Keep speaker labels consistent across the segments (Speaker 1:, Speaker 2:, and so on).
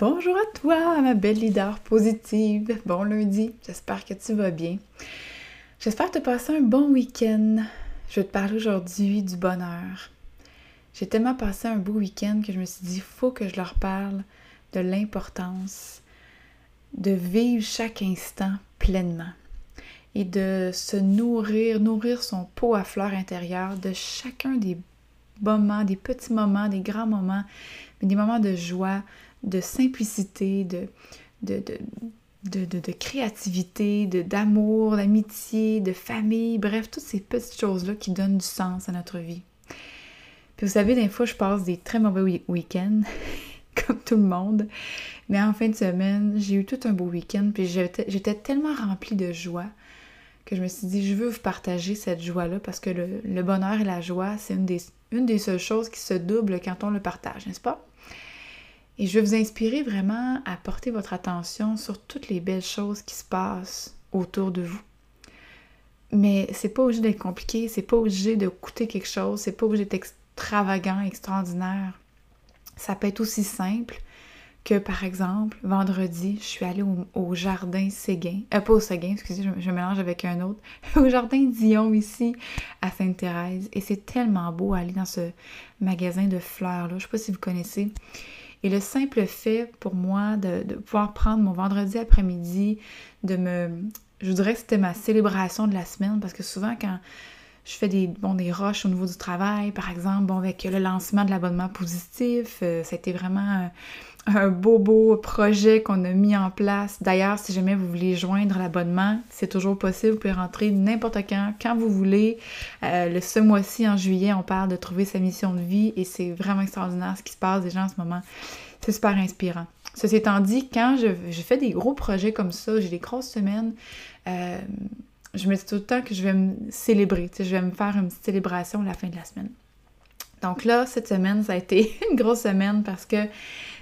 Speaker 1: Bonjour à toi, ma belle leader positive. Bon lundi, j'espère que tu vas bien. J'espère te passer un bon week-end. Je vais te parler aujourd'hui du bonheur. J'ai tellement passé un beau week-end que je me suis dit, faut que je leur parle de l'importance de vivre chaque instant pleinement et de se nourrir, nourrir son pot à fleurs intérieure de chacun des moments, des petits moments, des grands moments, mais des moments de joie, de simplicité, de, de, de, créativité, d'amour, d'amitié, de famille, bref, toutes ces petites choses-là qui donnent du sens à notre vie. Puis vous savez, des fois, je passe des très mauvais week-ends, comme tout le monde, mais en fin de semaine, j'ai eu tout un beau week-end, puis j'étais tellement remplie de joie que je me suis dit, je veux vous partager cette joie-là parce que le, bonheur et la joie, c'est une des, une des seules choses qui se doublent quand on le partage, n'est-ce pas? Et je vais vous inspirer vraiment à porter votre attention sur toutes les belles choses qui se passent autour de vous. Mais c'est pas obligé d'être compliqué, c'est pas obligé de coûter quelque chose, c'est pas obligé d'être extravagant, extraordinaire. Ça peut être aussi simple que, par exemple, vendredi, je suis allée au, jardin Séguin, euh, pas au Séguin, excusez, je, je, mélange avec un autre, au jardin Dion ici, à Sainte-Thérèse. Et c'est tellement beau aller dans ce magasin de fleurs-là. Je sais pas si vous connaissez. Et le simple fait pour moi de, pouvoir prendre mon vendredi après-midi, de me... Je dirais que c'était ma célébration de la semaine parce que souvent quand je fais des, bon, des rushs au niveau du travail, par exemple, bon, avec le lancement de l'abonnement positif, euh, a été vraiment un beau, beau projet qu'on a mis en place. D'ailleurs, si jamais vous voulez joindre l'abonnement, c'est toujours possible. Vous pouvez rentrer n'importe quand, quand vous voulez. Euh, le ce mois-ci, en juillet, on parle de trouver sa mission de vie et c'est vraiment extraordinaire ce qui se passe déjà en ce moment. C'est super inspirant. Ceci étant dit, quand je, fais des gros projets comme ça, j'ai des grosses semaines, euh, je me dis tout le temps que je vais me célébrer. Je vais me faire une petite célébration à la fin de la semaine. Donc là, cette semaine, ça a été une grosse semaine parce que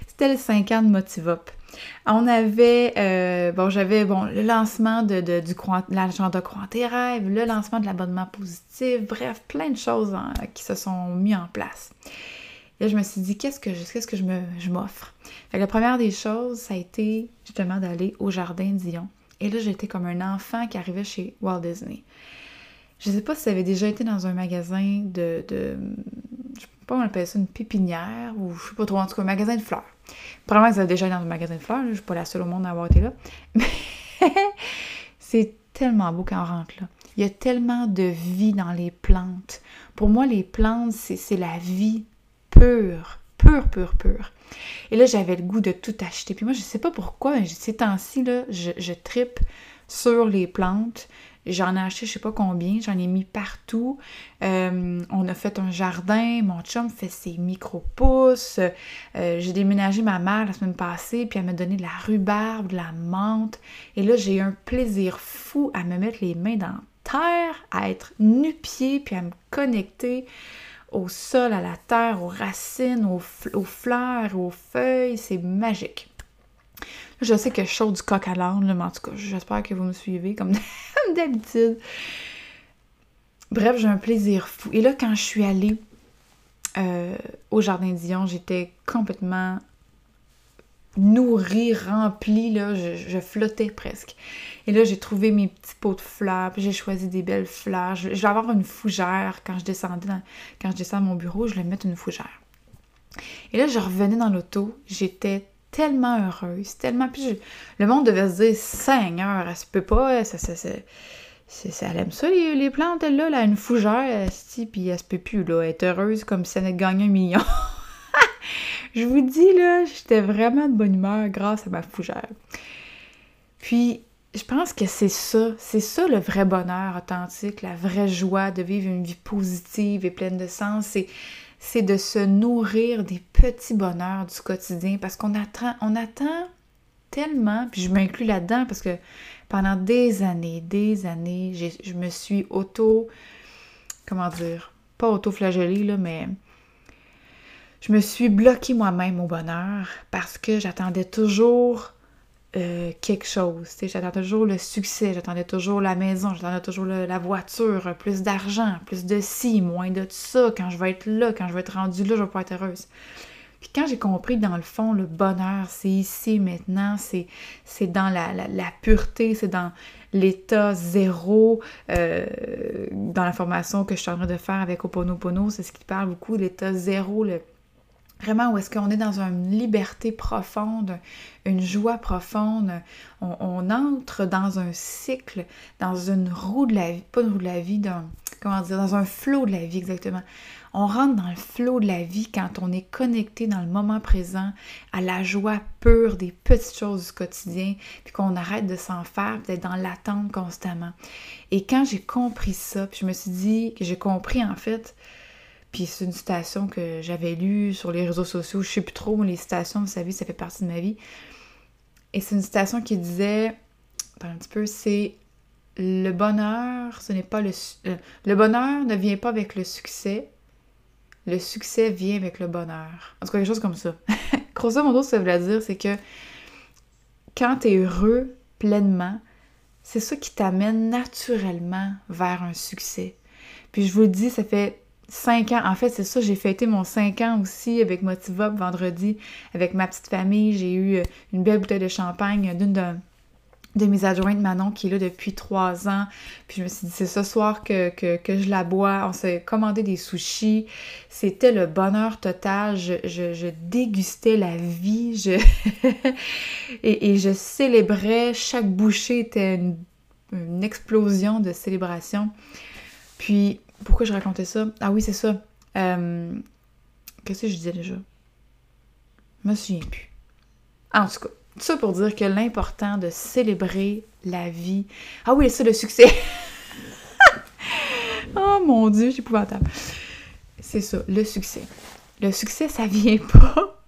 Speaker 1: c'était le 5 ans de Motivop. On avait, euh, bon, j'avais, bon, le lancement de, de du l'agenda Croix tes le lancement de l'abonnement positif, bref, plein de choses hein, qui se sont mis en place. Et là, je me suis dit, qu'est-ce que que je me, je m'offre? la première des choses, ça a été justement d'aller au Jardin Dion. Et là, j'étais comme un enfant qui arrivait chez Walt Disney. Je sais pas si ça avait déjà été dans un magasin de, de je sais pas, on appelle ça une pépinière ou je sais pas trop, en tout cas, un magasin de fleurs. Probablement que ça a déjà été dans un magasin de fleurs, je suis pas la seule au monde à avoir été là. Mais c'est tellement beau quand on rentre là. Il y a tellement de vie dans les plantes. Pour moi, les plantes, c'est la vie pure, pure, pure, pure. Et là, j'avais le goût de tout acheter. Puis moi, je sais pas pourquoi, ces temps-ci, là, je, tripe sur les plantes. J'en ai acheté je sais pas combien, j'en ai mis partout. Euh, on a fait un jardin, mon chum fait ses micro-pousses. Euh, j'ai déménagé ma mère la semaine passée, puis elle m'a donné de la rhubarbe, de la menthe. Et là, j'ai un plaisir fou à me mettre les mains dans terre, à être nu-pied, puis à me connecter au sol, à la terre, aux racines, aux, fleurs, aux feuilles. C'est magique. Je sais que je saute du coq à l'âne, mais en tout cas, j'espère que vous me suivez comme d'habitude. Bref, j'ai un plaisir fou. Et là, quand je suis allée euh, au Jardin Dion, j'étais complètement nourrie, remplie, là, je, flottais presque. Et là, j'ai trouvé mes petits pots de fleurs, j'ai choisi des belles fleurs. Je, vais avoir une fougère quand je descendais, quand je descends à mon bureau, je vais mettre une fougère. Et là, je revenais dans l'auto, j'étais tellement heureuse, tellement. Puis le monde devait se dire Seigneur, elle se peut pas, ça, ça, ça, elle aime ça, les, plantes, elle, là, là, une fougère, puis elle se peut plus, là, être heureuse comme si elle avait gagné un million. Je vous dis, là, j'étais vraiment de bonne humeur grâce à ma fougère. Puis, je pense que c'est ça, c'est ça le vrai bonheur authentique, la vraie joie de vivre une vie positive et pleine de sens. C'est de se nourrir des petits bonheurs du quotidien parce qu'on attend, on attend tellement, puis je m'inclus là-dedans parce que pendant des années, des années, je me suis auto, comment dire, pas auto-flagellée, là, mais je me suis bloquée moi-même au bonheur parce que j'attendais toujours euh, quelque chose. J'attendais toujours le succès, j'attendais toujours la maison, j'attendais toujours la voiture, plus d'argent, plus de ci, moins de ça, quand je vais être là, quand je vais être rendue là, je vais pas être heureuse. Puis quand j'ai compris dans le fond, le bonheur, c'est ici, maintenant, c'est, c'est dans la, la, pureté, c'est dans l'état zéro, euh, dans la formation que je suis en train de faire avec Oponopono, c'est ce qui parle beaucoup, l'état zéro, le, Vraiment, où est-ce qu'on est dans une liberté profonde, une joie profonde. On, entre dans un cycle, dans une roue de la vie, pas une roue de la vie, dans, comment dire, dans un flot de la vie exactement. On rentre dans le flot de la vie quand on est connecté dans le moment présent, à la joie pure des petites choses du quotidien, puis qu'on arrête de s'en faire, d'être dans l'attente constamment. Et quand j'ai compris ça, puis je me suis dit j'ai compris en fait puis c'est une citation que j'avais lue sur les réseaux sociaux. Je sais plus trop, les citations, vous savez, ça fait partie de ma vie. Et c'est une citation qui disait, un petit peu, c'est le bonheur, ce n'est pas le... Euh, le bonheur ne vient pas avec le succès. Le succès vient avec le bonheur. En tout cas, quelque chose comme ça. Grosso modo, ça veut dire, c'est que quand tu es heureux pleinement, c'est ça qui t'amène naturellement vers un succès. Puis je vous le dis, ça fait 5 ans. En fait, c'est ça, j'ai fêté mon 5 ans aussi avec Motivop vendredi, avec ma petite famille. J'ai eu euh, une belle bouteille de champagne d'une de, mes adjointes, Manon, qui est là depuis 3 ans. Puis je me suis dit, c'est ce soir que, je la bois. On s'est commandé des sushis. C'était le bonheur total. Je, dégustais la vie. et, je célébrais. Chaque bouchée était une explosion de célébration. Puis pourquoi je racontais ça? Ah oui, c'est ça. Euh, qu'est-ce que je disais déjà? Je me souviens plus. En tout cas, tout ça pour dire que l'important de célébrer la vie. Ah oui, ça, le succès! oh mon Dieu, j'ai épouvantable. C'est ça, le succès. Le succès, ça vient pas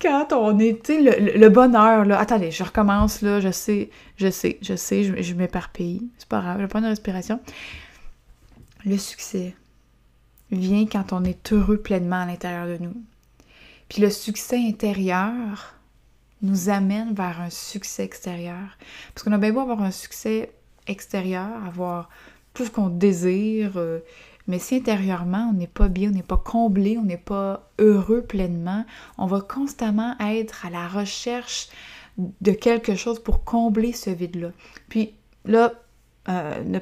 Speaker 1: quand on est, le, le, bonheur, là. Attendez, je recommence, là, je sais, je sais, je sais, je, je m'éparpille. C'est pas grave, je prends une respiration. Le succès vient quand on est heureux pleinement à l'intérieur de nous. Puis le succès intérieur nous amène vers un succès extérieur. Parce qu'on a bien beau avoir un succès extérieur, avoir tout ce qu'on désire, euh, mais si intérieurement on n'est pas bien, on n'est pas comblé, on n'est pas heureux pleinement, on va constamment être à la recherche de quelque chose pour combler ce vide-là. Puis là, euh,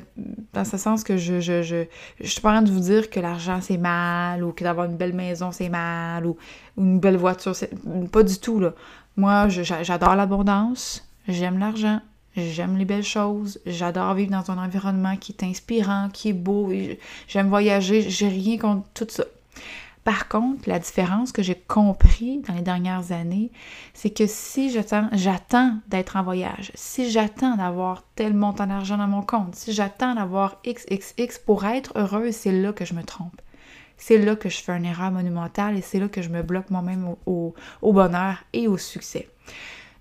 Speaker 1: dans ce sens que je, je, je, je suis pas en train de vous dire que l'argent c'est mal ou que d'avoir une belle maison c'est mal ou, une belle voiture c'est pas du tout là. Moi j'adore l'abondance, j'aime l'argent, j'aime les belles choses, j'adore vivre dans un environnement qui est inspirant, qui est beau, j'aime voyager, j'ai rien contre tout ça. Par contre, la différence que j'ai compris dans les dernières années, c'est que si j'attends, d'être en voyage, si j'attends d'avoir tel montant d'argent dans mon compte, si j'attends d'avoir XXX pour être heureuse, c'est là que je me trompe. C'est là que je fais une erreur monumentale et c'est là que je me bloque moi-même au, au bonheur et au succès.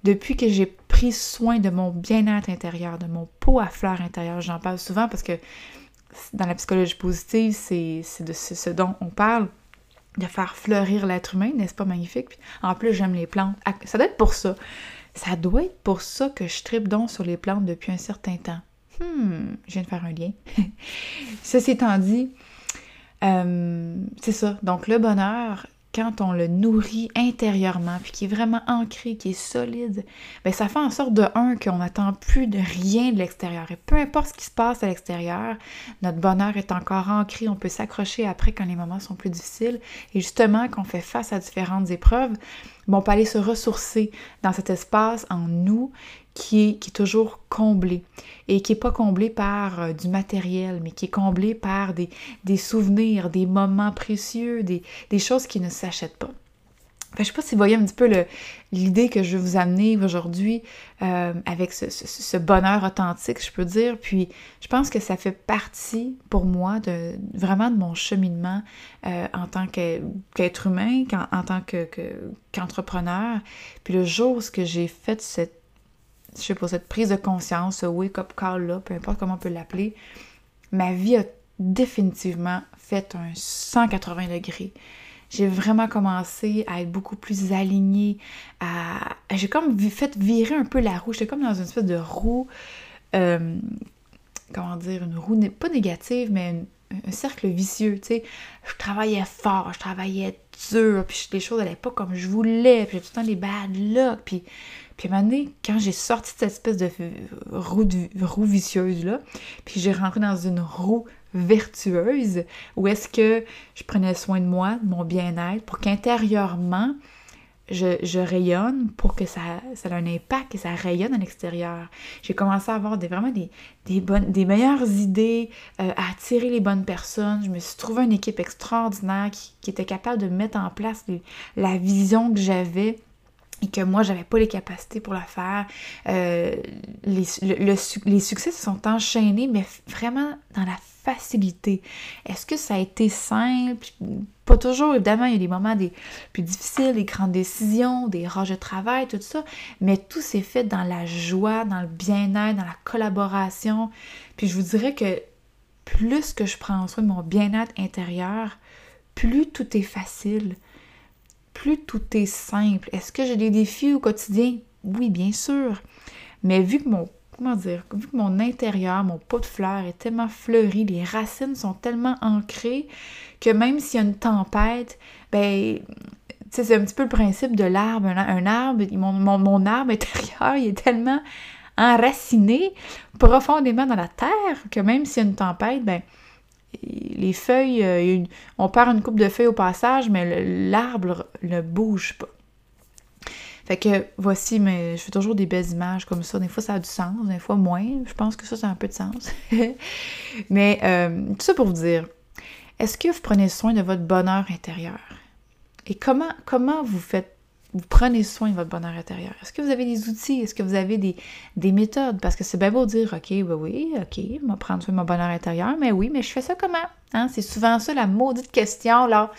Speaker 1: Depuis que j'ai pris soin de mon bien-être intérieur, de mon pot à fleurs intérieur, j'en parle souvent parce que dans la psychologie positive, c'est de ce dont on parle de faire fleurir l'être humain, n'est-ce pas magnifique? en plus, j'aime les plantes. Ah, ça doit être pour ça. Ça doit être pour ça que je tripe donc sur les plantes depuis un certain temps. Hmm, je viens de faire un lien. Ceci étant dit, euh, c'est ça. Donc, le bonheur, quand on le nourrit intérieurement, puis qui est vraiment ancré, qui est solide, bien, ça fait en sorte de un qu'on n'attend plus de rien de l'extérieur. Et peu importe ce qui se passe à l'extérieur, notre bonheur est encore ancré, on peut s'accrocher après quand les moments sont plus difficiles. Et justement, quand on fait face à différentes épreuves, bon, on peut aller se ressourcer dans cet espace en nous qui est, qui est toujours comblé et qui n'est pas comblé par euh, du matériel, mais qui est comblé par des, des souvenirs, des moments précieux, des, des choses qui ne s'achètent pas. Je je sais pas si vous voyez un petit peu l'idée que je vais vous amener aujourd'hui euh, avec ce, ce, bonheur authentique, je peux dire. Puis je pense que ça fait partie pour moi de vraiment de mon cheminement euh, en tant qu'être humain, en, en tant qu'entrepreneur. Puis le jour où j'ai fait cette je sais pas, cette prise de conscience, ce wake-up call-là, peu importe comment on peut l'appeler, ma vie a définitivement fait un 180 degrés. J'ai vraiment commencé à être beaucoup plus alignée. J'ai comme fait virer un peu la roue. J'étais comme dans une espèce de roue... Euh, comment dire? Une roue, pas négative, mais un, cercle vicieux, tu sais. Je travaillais fort, je travaillais dur, puis les choses n'allaient pas comme je voulais, puis j'ai tout le temps des bad luck, puis... Puis à un moment donné, quand j'ai sorti cette espèce de roue, roue vicieuse-là, puis j'ai rentré dans une roue vertueuse, où est-ce que je prenais soin de moi, de mon bien-être, pour qu'intérieurement, je, rayonne pour que ça, ça ait un impact et ça rayonne à l'extérieur. J'ai commencé à avoir des, vraiment des, des, bonnes, des meilleures idées, euh, à attirer les bonnes personnes. Je me suis trouvé une équipe extraordinaire qui, était capable de mettre en place la vision que j'avais que moi, j'avais pas les capacités pour la faire. Euh, les, les succès se sont enchaînés, mais vraiment dans la facilité. Est-ce que ça a été simple? Pas toujours, évidemment, il y a des moments des plus difficiles, des grandes décisions, des rages de travail, tout ça, mais tout s'est fait dans la joie, dans le bien-être, dans la collaboration. Puis je vous dirais que plus que je prends soin de mon bien-être intérieur, plus tout est facile, plus tout est simple. Est-ce que j'ai des défis au quotidien? Oui, bien sûr. Mais vu que mon comment dire, vu que mon intérieur, mon pot de fleurs est tellement fleuri, les racines sont tellement ancrées que même s'il y a une tempête, ben, c'est un petit peu le principe de l'arbre. Un, arbre, mon, mon, arbre intérieur, il est tellement enraciné profondément dans la terre que même s'il y a une tempête, ben, les feuilles, euh, on perd une coupe de feuilles au passage, mais l'arbre ne bouge pas. Fait que voici, mais je fais toujours des belles images comme ça. Des fois, ça a du sens, des fois moins. Je pense que ça, ça a un peu de sens. mais euh, tout ça pour vous dire, est-ce que vous prenez soin de votre bonheur intérieur? Et comment, comment vous faites vous prenez soin de votre bonheur intérieur. Est-ce que vous avez des outils? Est-ce que vous avez des, des méthodes? Parce que c'est bien beau dire, OK, ben oui, OK, je vais prendre soin de mon bonheur intérieur, mais oui, mais je fais ça comment? Hein? C'est souvent ça la maudite question, là.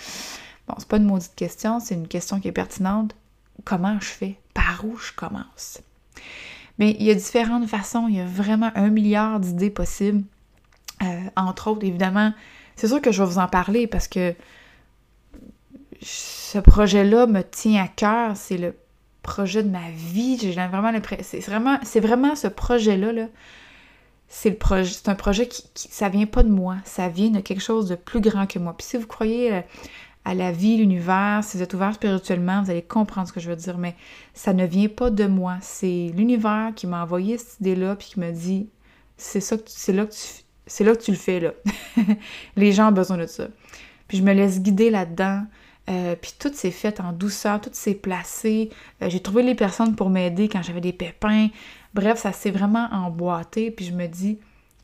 Speaker 1: Bon, c'est pas une maudite question, c'est une question qui est pertinente comment je fais, par où je commence? Mais il y a différentes façons, il y a vraiment un milliard d'idées possibles. Euh, entre autres, évidemment, c'est sûr que je vais vous en parler parce que ce projet-là me tient à cœur. C'est le projet de ma vie. J'ai vraiment C'est vraiment, c'est vraiment ce projet-là. -là, c'est le projet, c'est un projet qui, qui, ça vient pas de moi, ça vient de quelque chose de plus grand que moi. Puis si vous croyez euh, à la vie, l'univers, si vous êtes ouvert spirituellement, vous allez comprendre ce que je veux dire, mais ça ne vient pas de moi. C'est l'univers qui m'a envoyé cette idée-là, puis qui m'a dit c'est ça, c'est là que tu, c'est là que tu le fais là. Les gens ont besoin de ça. Puis je me laisse guider là-dedans. Euh, puis tout s'est fait en douceur, tout s'est placé. Euh, j'ai trouvé les personnes pour m'aider quand j'avais des pépins. Bref, ça s'est vraiment emboîté. Puis je me dis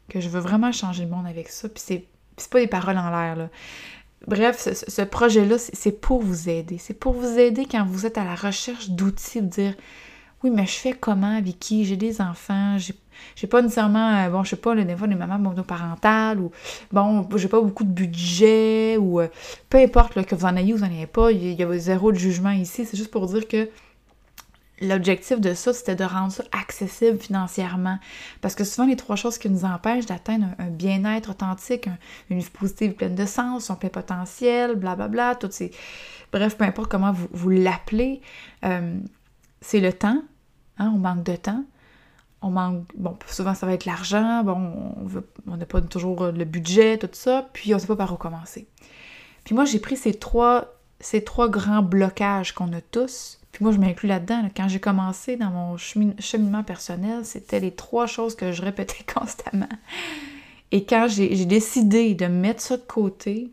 Speaker 1: que je veux vraiment changer le monde avec ça. Puis c'est, c'est pas des paroles en l'air, là. Bref, ce, projet-là, c'est pour vous aider. C'est pour vous aider quand vous êtes à la recherche d'outils, de dire oui, mais je fais comment, avec qui, j'ai des enfants, pas nécessairement, euh, bon, je sais pas, des fois, les mamans monoparentales, ou bon, j'ai pas beaucoup de budget, ou euh, peu importe que vous en ayez ou vous en ayez pas, il y a zéro de jugement ici, c'est juste pour dire que l'objectif de ça, c'était de rendre ça accessible financièrement. Parce que souvent, les trois choses qui nous empêchent d'atteindre un, bien-être authentique, une vie positive pleine de sens, son plein potentiel, blablabla, toutes ces... Bref, peu importe comment vous, vous l'appelez, euh, c'est le temps. Hein, on manque de temps. On manque... Bon, souvent, ça va être l'argent. Bon, on n'a pas toujours le budget, tout ça. Puis, on ne sait pas par où commencer. Puis moi, j'ai pris ces trois, ces trois grands blocages qu'on a tous puis moi, je m'inclus là-dedans. Quand j'ai commencé dans mon cheminement personnel, c'était les trois choses que je répétais constamment. Et quand j'ai décidé de mettre ça de côté,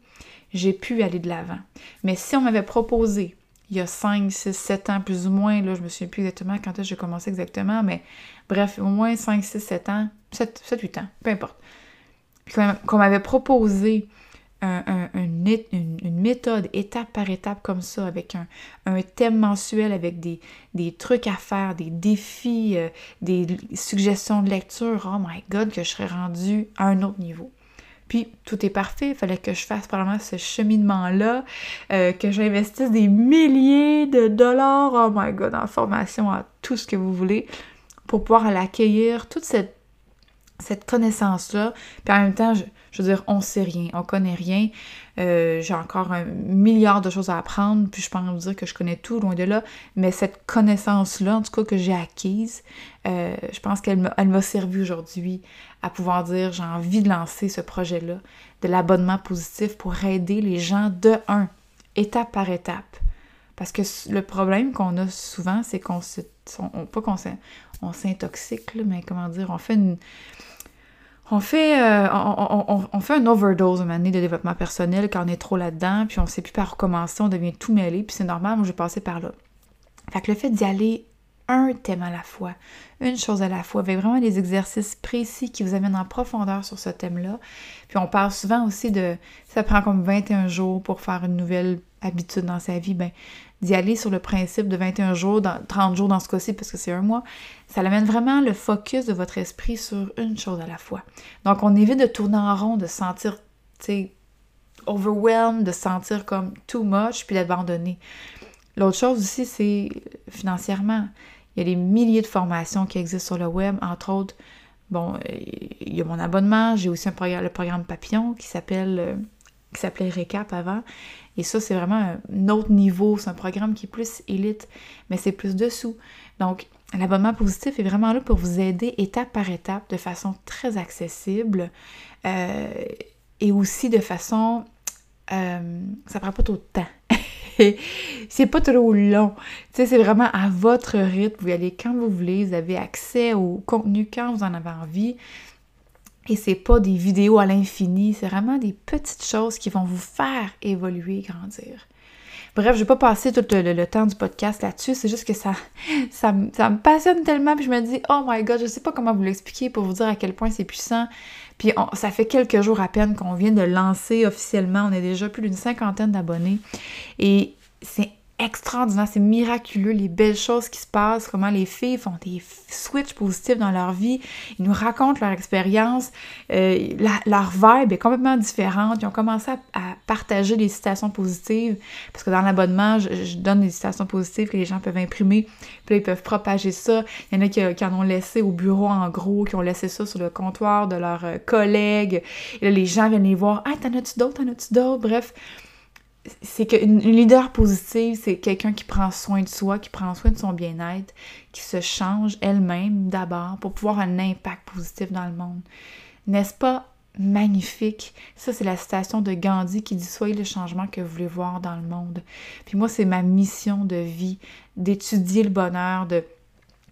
Speaker 1: j'ai pu aller de l'avant. Mais si on m'avait proposé, il y a 5, 6, 7 ans plus ou moins, là, je me souviens plus exactement quand est-ce j'ai commencé exactement, mais bref, au moins 5, 6, 7 ans, 7, 7 8 ans, peu importe. Qu'on m'avait proposé une, méthode étape par étape comme ça, avec un, thème mensuel, avec des, trucs à faire, des défis, euh, des suggestions de lecture, oh my god, que je serais rendue à un autre niveau. Puis tout est parfait, il fallait que je fasse probablement ce cheminement-là, euh, que j'investisse des milliers de dollars, oh my god, en formation, à tout ce que vous voulez, pour pouvoir l'accueillir, toute cette cette connaissance-là. Puis en même temps, je, veux dire, on sait rien, on connaît rien. Euh, j'ai encore un milliard de choses à apprendre, puis je peux dire que je connais tout, loin de là. Mais cette connaissance-là, en tout cas que j'ai acquise, euh, je pense qu'elle m'a servi aujourd'hui à pouvoir dire j'ai envie de lancer ce projet-là, de l'abonnement positif pour aider les gens de un, étape par étape. Parce que le problème qu'on a souvent, c'est qu'on se. pas qu'on on s'intoxique, mais comment dire, on fait une on fait, euh, on, fait un overdose une année de développement personnel quand on est trop là-dedans, puis on sait plus par recommencer, on devient tout mêlé, puis c'est normal, moi je passer par là. Fait que le fait d'y aller un thème à la fois, une chose à la fois, avec vraiment des exercices précis qui vous amènent en profondeur sur ce thème-là. Puis on parle souvent aussi de, ça prend comme 21 jours pour faire une nouvelle habitude dans sa vie, ben d'y aller sur le principe de 21 jours, dans, 30 jours dans ce cas-ci, parce que c'est un mois, ça amène vraiment le focus de votre esprit sur une chose à la fois. Donc, on évite de tourner en rond, de sentir, tu sais, overwhelmed, de sentir comme too much, puis d'abandonner. L'autre chose aussi, c'est financièrement. Il y a des milliers de formations qui existent sur le web, entre autres, bon, il y a mon abonnement, j'ai aussi un programme, le programme Papillon qui s'appelle euh, qui s'appelait Recap avant. Et ça, c'est vraiment un autre niveau. C'est un programme qui est plus élite, mais c'est plus dessous. Donc, l'abonnement positif est vraiment là pour vous aider étape par étape, de façon très accessible euh, et aussi de façon. Euh, ça prend pas trop de temps. c'est pas trop long. C'est vraiment à votre rythme. Vous y allez quand vous voulez. Vous avez accès au contenu quand vous en avez envie. Et c'est pas des vidéos à l'infini, c'est vraiment des petites choses qui vont vous faire évoluer, grandir. Bref, je vais pas passer tout le, temps du podcast là-dessus, c'est juste que ça, ça, me passionne tellement, puis je me dis, oh my god, je sais pas comment vous l'expliquer pour vous dire à quel point c'est puissant. Puis ça fait quelques jours à peine qu'on vient de lancer officiellement, on est déjà plus d'une cinquantaine d'abonnés. Et c'est extraordinaire, c'est miraculeux, les belles choses qui se passent, comment les filles font des switches positifs dans leur vie, ils nous racontent leur expérience, euh, leur vibe est complètement différente, ils ont commencé à, partager des citations positives, parce que dans l'abonnement, je, donne des citations positives que les gens peuvent imprimer, puis là, ils peuvent propager ça, il y en a qui, en ont laissé au bureau en gros, qui ont laissé ça sur le comptoir de leurs euh, collègues, et là, les gens viennent les voir, « Ah, t'en as-tu d'autres, t'en as-tu d'autres? » Bref, c'est qu'une leader positive, c'est quelqu'un qui prend soin de soi, qui prend soin de son bien-être, qui se change elle-même d'abord pour pouvoir un impact positif dans le monde. N'est-ce pas magnifique? Ça, c'est la citation de Gandhi qui dit Soyez le changement que vous voulez voir dans le monde. Puis moi, c'est ma mission de vie, d'étudier le bonheur, de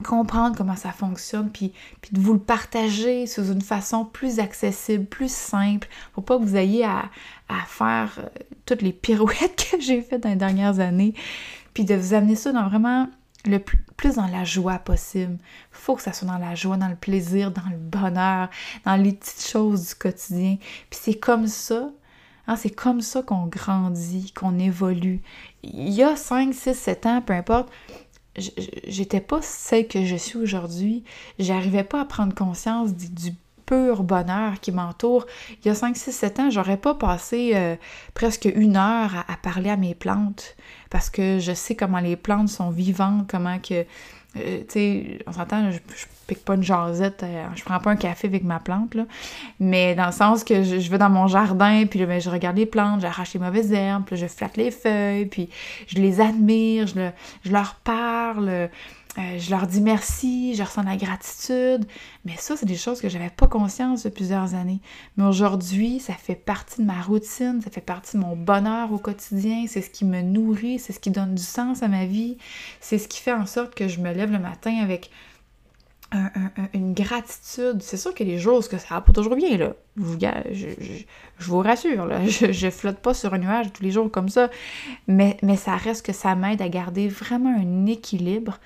Speaker 1: comprendre comment ça fonctionne, puis, puis de vous le partager sous une façon plus accessible, plus simple. Faut pas que vous ayez à, faire euh, toutes les pirouettes que j'ai faites dans les dernières années, puis de vous amener ça dans vraiment le plus, dans la joie possible. Faut que ça soit dans la joie, dans le plaisir, dans le bonheur, dans les petites choses du quotidien. Puis c'est comme ça, hein, c'est comme ça qu'on grandit, qu'on évolue. Il y a 5, 6, 7 ans, peu importe, j'étais pas celle que je suis aujourd'hui. J'arrivais pas à prendre conscience du, pur bonheur qui m'entoure. Il y a 5, 6, 7 ans, j'aurais pas passé euh, presque une heure à, parler à mes plantes parce que je sais comment les plantes sont vivantes, comment que euh, tu sais, on s'entend, je, pique pas une jasette, euh, je prends pas un café avec ma plante, mais dans le sens que je, vais dans mon jardin, puis ben, je regarde les plantes, j'arrache les mauvaises herbes, puis je flatte les feuilles, puis je les admire, je, je leur parle, euh, je leur dis merci, je ressens la gratitude. Mais ça, c'est des choses que j'avais pas conscience de plusieurs années. Mais aujourd'hui, ça fait partie de ma routine, ça fait partie de mon bonheur au quotidien. C'est ce qui me nourrit, c'est ce qui donne du sens à ma vie. C'est ce qui fait en sorte que je me lève le matin avec une gratitude. C'est sûr que les jours que ça va pas toujours bien, là. Je, vous rassure. Je, je, flotte pas sur un nuage tous les jours comme ça. Mais, mais ça reste que ça m'aide à garder vraiment un équilibre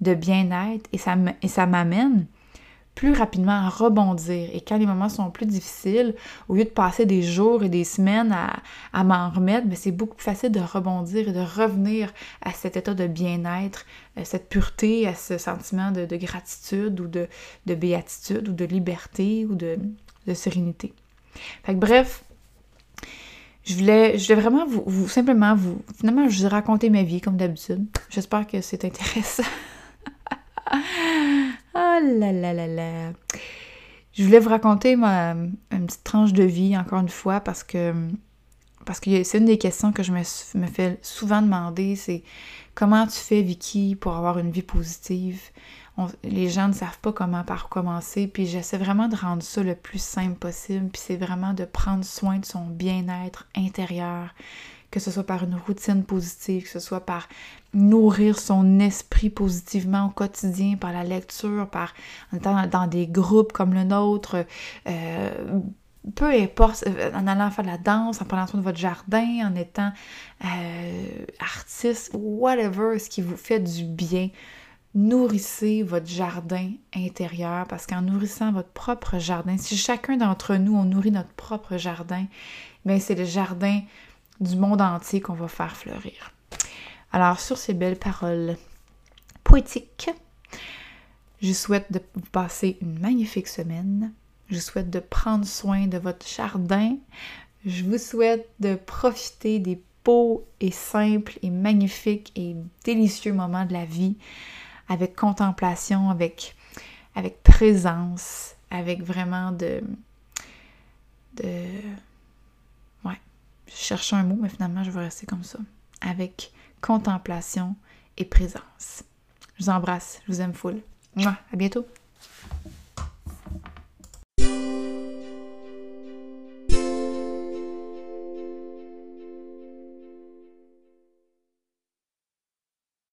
Speaker 1: de bien-être et ça, et m'amène plus rapidement à rebondir. Et quand les moments sont plus difficiles, au lieu de passer des jours et des semaines à, m'en remettre, mais c'est beaucoup plus facile de rebondir et de revenir à cet état de bien-être, à cette pureté, à ce sentiment de, gratitude ou de, béatitude ou de liberté ou de, sérénité. Fait bref, je voulais, je voulais vraiment vous, simplement vous, finalement, je vous ai ma vie comme d'habitude. J'espère que c'est intéressant. oh là là là là. Je voulais vous raconter ma, une petite tranche de vie, encore une fois, parce que parce que c'est une des questions que je me, me fais souvent demander, c'est comment tu fais, Vicky, pour avoir une vie positive? les gens ne savent pas comment par commencer, puis j'essaie vraiment de rendre ça le plus simple possible, puis c'est vraiment de prendre soin de son bien-être intérieur, que ce soit par une routine positive, que ce soit par nourrir son esprit positivement au quotidien, par la lecture, par en étant dans des groupes comme le nôtre, euh, peu importe, euh, en allant faire de la danse, en prenant soin de votre jardin, en étant euh, artiste, whatever, ce qui vous fait du bien. Nourrissez votre jardin intérieur parce qu'en nourrissant votre propre jardin, si chacun d'entre nous, on nourrit notre propre jardin, bien c'est le jardin du monde entier qu'on va faire fleurir. Alors sur ces belles paroles poétiques, je souhaite de vous passer une magnifique semaine. Je souhaite de prendre soin de votre jardin. Je vous souhaite de profiter des beaux et simples et magnifiques et délicieux moments de la vie avec contemplation, avec, avec présence, avec vraiment de, de... Je un mot, mais finalement, je vais rester comme ça. Avec contemplation et présence. Je vous embrasse, je vous aime full. À bientôt!